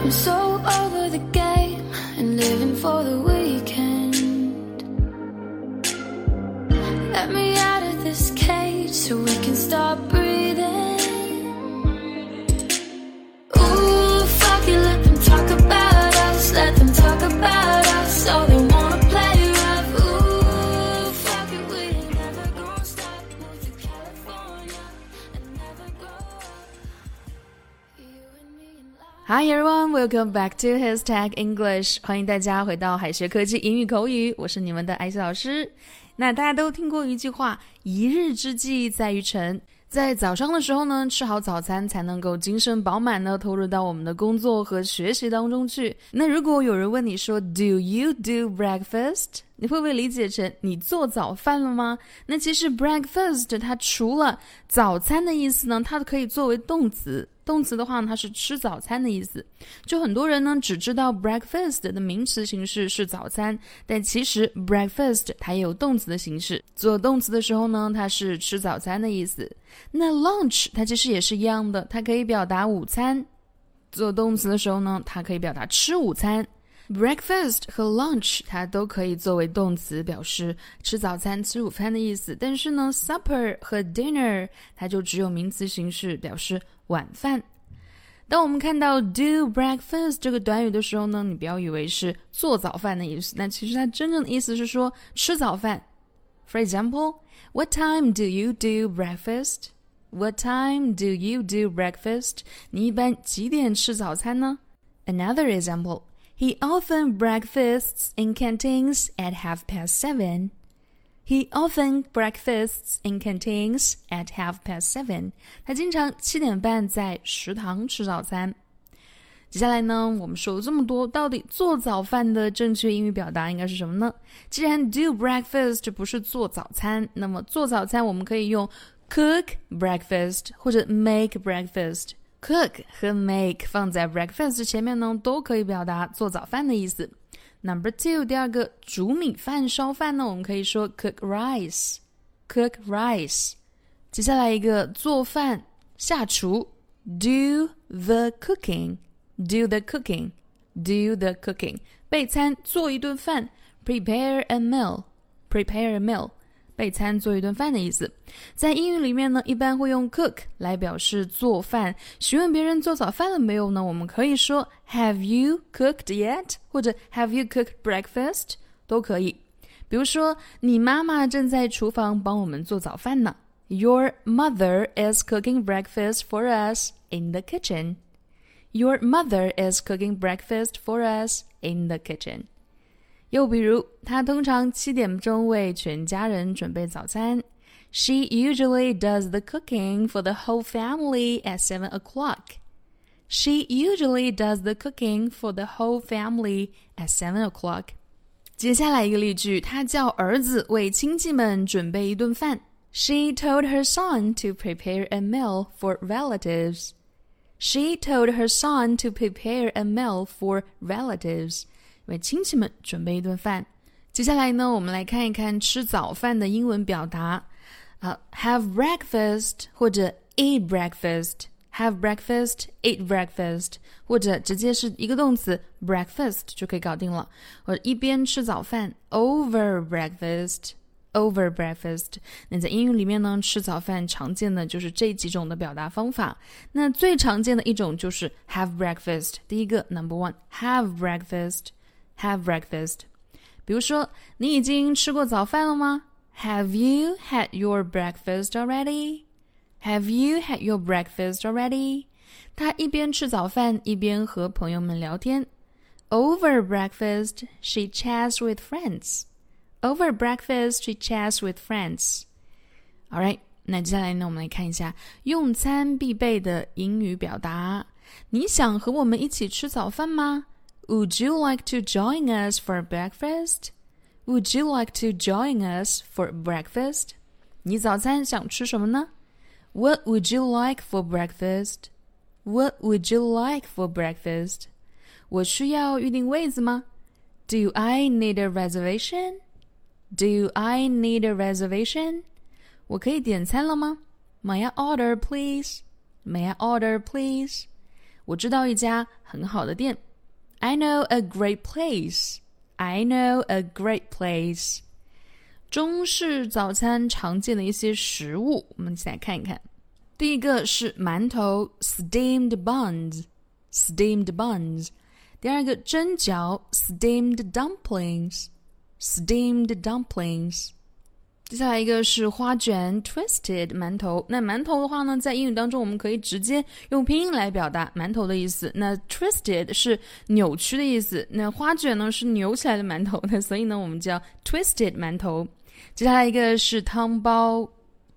I'm so over the game and living for the weekend. Let me out of this cage so we can stop breathing. Hi everyone, welcome back to His Tag English。欢迎大家回到海学科技英语口语，我是你们的艾希老师。那大家都听过一句话：“一日之计在于晨。”在早上的时候呢，吃好早餐才能够精神饱满的投入到我们的工作和学习当中去。那如果有人问你说 “Do you do breakfast”，你会不会理解成你做早饭了吗？那其实 breakfast 它除了早餐的意思呢，它可以作为动词。动词的话，它是吃早餐的意思。就很多人呢只知道 breakfast 的名词形式是早餐，但其实 breakfast 它也有动词的形式。做动词的时候呢，它是吃早餐的意思。那 lunch 它其实也是一样的，它可以表达午餐。做动词的时候呢，它可以表达吃午餐。Breakfast 和 lunch 它都可以作为动词，表示吃早餐、吃午餐的意思。但是呢，supper 和 dinner 它就只有名词形式，表示晚饭。当我们看到 do breakfast 这个短语的时候呢，你不要以为是做早饭的意思，那其实它真正的意思是说吃早饭。For example, what time do you do breakfast? What time do you do breakfast? 你一般几点吃早餐呢？Another example. He often breakfasts in canteens at half past seven. He often breakfasts in canteens at half past seven. 他经常七点半在食堂吃早餐。接下来呢，我们说了这么多，到底做早饭的正确英语表达应该是什么呢？既然 do breakfast 不是做早餐，那么做早餐我们可以用 cook breakfast 或者 make breakfast。cook 和 make 放在 breakfast 前面呢，都可以表达做早饭的意思。 Number two，第二个煮米饭、烧饭呢，我们可以说 cook rice，cook rice。接下来一个做饭、下厨，do the cooking，do the cooking，do the cooking。备餐，做一顿饭，prepare a meal，prepare a meal。备餐做一顿饭的意思，在英语里面呢，一般会用 cook 来表示做饭。询问别人做早饭了没有呢？我们可以说 Have you cooked yet？或者 Have you cooked breakfast？都可以。比如说，你妈妈正在厨房帮我们做早饭呢。Your mother is cooking breakfast for us in the kitchen. Your mother is cooking breakfast for us in the kitchen. 又比如，她通常七点钟为全家人准备早餐。She usually does the cooking for the whole family at seven o'clock. She usually does the cooking for the whole family at seven o'clock. 接下来一个例句，她叫儿子为亲戚们准备一顿饭。She told her son to prepare a meal for relatives. She told her son to prepare a meal for relatives. 为亲戚们准备一顿饭。接下来呢，我们来看一看吃早饭的英文表达。啊、uh,，have breakfast 或者 eat breakfast，have breakfast，eat breakfast，或者直接是一个动词 breakfast 就可以搞定了。或者一边吃早饭，over breakfast。Over breakfast，那在英语里面呢，吃早饭常见的就是这几种的表达方法。那最常见的一种就是 have breakfast。第一个，number one，have breakfast。have breakfast。比如说，你已经吃过早饭了吗？Have you had your breakfast already? Have you had your breakfast already? 他一边吃早饭，一边和朋友们聊天。Over breakfast, she chats with friends. Over breakfast, she chats with friends. All right，那接下来呢，我们来看一下用餐必备的英语表达。你想和我们一起吃早饭吗 ？would you like to join us for breakfast? Would you like to join us for breakfast? 你早餐想吃什么呢？What would you like for breakfast? What would you like for breakfast? 我需要预定位子吗？Do I need a reservation? Do I need a reservation? 我可以点餐了吗？May I order, please? May I order, please? 我知道一家很好的店。 I know a great place. I know a great place. 中式早餐常见的一些食物，我们一起来看一看。第一个是馒头 （steamed buns），steamed buns。第二个蒸饺 （steamed dumplings），steamed dumplings。 接下来一个是花卷 （twisted 馒头）。那馒头的话呢，在英语当中我们可以直接用拼音来表达馒头的意思。那 twisted 是扭曲的意思，那花卷呢是扭起来的馒头。那所以呢，我们叫 twisted 馒头。接下来一个是汤包，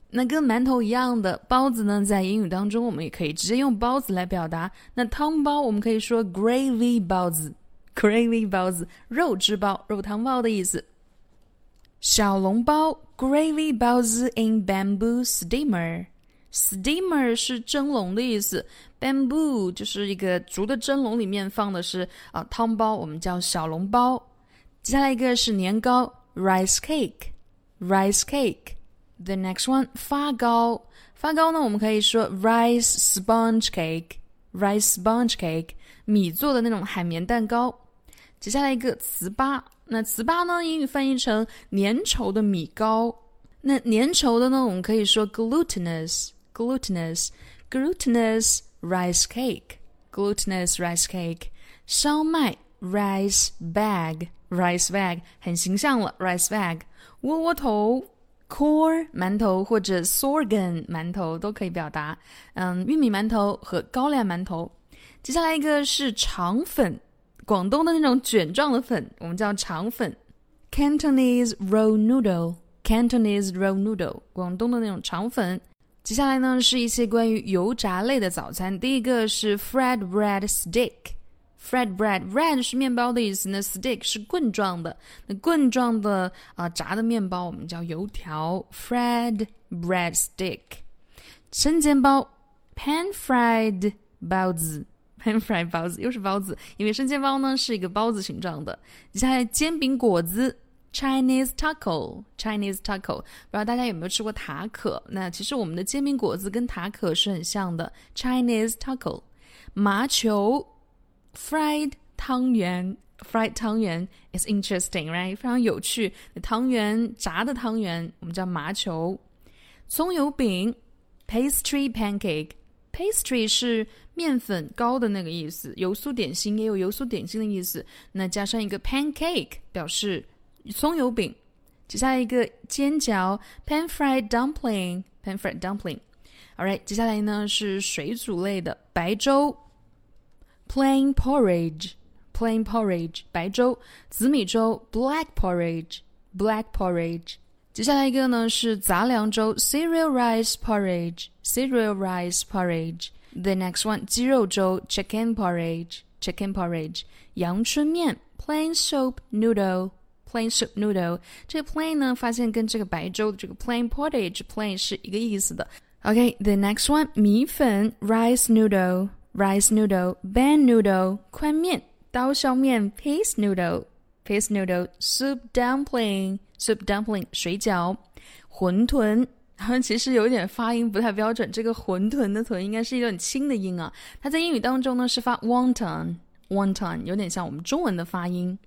那跟馒头一样的包子呢，在英语当中我们也可以直接用包子来表达。那汤包我们可以说 gravy 包子，gravy 包子，肉汁包、肉汤包的意思。小笼包 gravy 包子 in bamboo steamer，steamer 是蒸笼的意思，bamboo 就是一个竹的蒸笼，里面放的是啊汤包，我们叫小笼包。接下来一个是年糕 rice cake，rice cake。The next one 发糕，发糕呢我们可以说 rice sponge cake，rice sponge cake，米做的那种海绵蛋糕。接下来一个糍粑。那糍粑呢？英语翻译成粘稠的米糕。那粘稠的呢？我们可以说 glutinous，glutinous，glutinous rice cake，glutinous rice cake。烧麦 rice bag，rice bag 很形象了，rice bag。窝窝头 corn 馒头或者 sorghum 馒头都可以表达。嗯，玉米馒头和高粱馒头。接下来一个是肠粉。广东的那种卷状的粉，我们叫肠粉，Cantonese roll noodle，Cantonese roll noodle，广东的那种肠粉。接下来呢是一些关于油炸类的早餐，第一个是 fried bread stick，fried bread，bread 是面包的意思，那 stick 是棍状的，那棍状的啊炸的面包我们叫油条，fried bread stick。生煎包，pan fried 包子。Pan fried 包子又是包子，因为生煎包呢是一个包子形状的。接下来煎饼果子 Chinese taco，Chinese taco，不知道大家有没有吃过塔可？那其实我们的煎饼果子跟塔可是很像的。Chinese taco，麻球 fried 汤圆，fried 汤圆 is interesting，right？非常有趣。汤圆炸的汤圆我们叫麻球。葱油饼 pastry pancake，pastry 是。面粉糕的那个意思，油酥点心也有油酥点心的意思。那加上一个 pancake 表示葱油饼。接下来一个煎饺 pan fried dumpling，pan fried dumpling。Alright，接下来呢是水煮类的白粥 plain porridge，plain porridge 白粥，紫米粥 black porridge，black porridge。接下来一个呢是杂粮粥 cereal rice porridge，cereal rice porridge。The next one，鸡肉粥 chicken porridge，chicken porridge，阳春面 plain soup noodle，plain soup noodle。这个 plain 呢，发现跟这个白粥的这个 plain porridge plain 是一个意思的。OK，the next one，米粉 rice noodle，rice noodle，ban noodle，宽面刀削面 paste noodle，paste noodle，soup dumpling，soup dumpling，水饺，馄饨。 其实有点发音不太标准，这个馄饨的“豚”应该是一个很轻的音啊。它在英语当中呢是发 wonton，wonton，有点像我们中文的发音。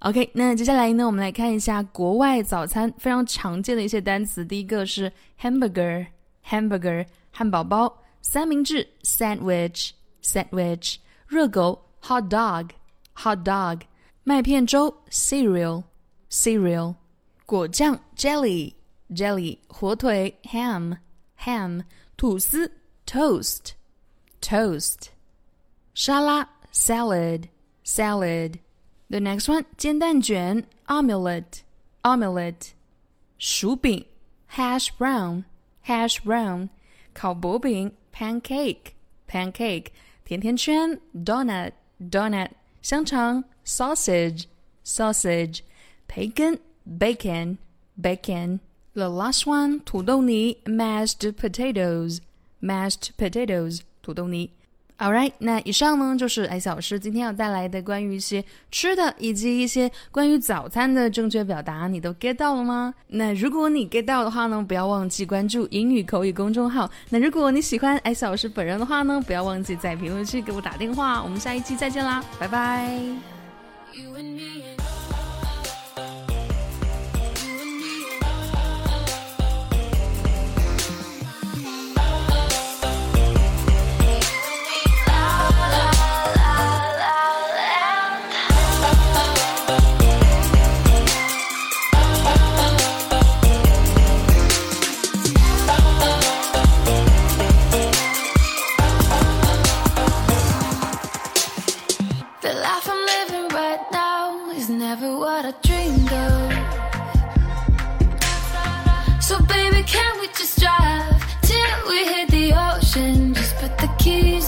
OK，那接下来呢，我们来看一下国外早餐非常常见的一些单词。第一个是 hamburger，hamburger，汉堡包；三明治 sandwich，sandwich；热狗 hot dog，hot dog；麦片粥 cereal，cereal；果酱 jelly。jelly 火腿 ham ham 吐司 toast toast 沙拉 salad salad the next one 煎蛋卷 omelette omelette 薯饼 hash brown hash brown 烤薄饼 pancake pancake 甜甜圈 donut donut 香肠 sausage sausage 培根 bacon bacon the last one，土豆泥 mashed potatoes，mashed potatoes，土豆泥。All right，那以上呢就是艾小师今天要带来的关于一些吃的以及一些关于早餐的正确表达，你都 get 到了吗？那如果你 get 到的话呢，不要忘记关注英语口语公众号。那如果你喜欢艾小师本人的话呢，不要忘记在评论区给我打电话。我们下一期再见啦，拜拜。You and me life I'm living right now is never what I dreamed of. So baby, can we just drive till we hit the ocean? Just put the keys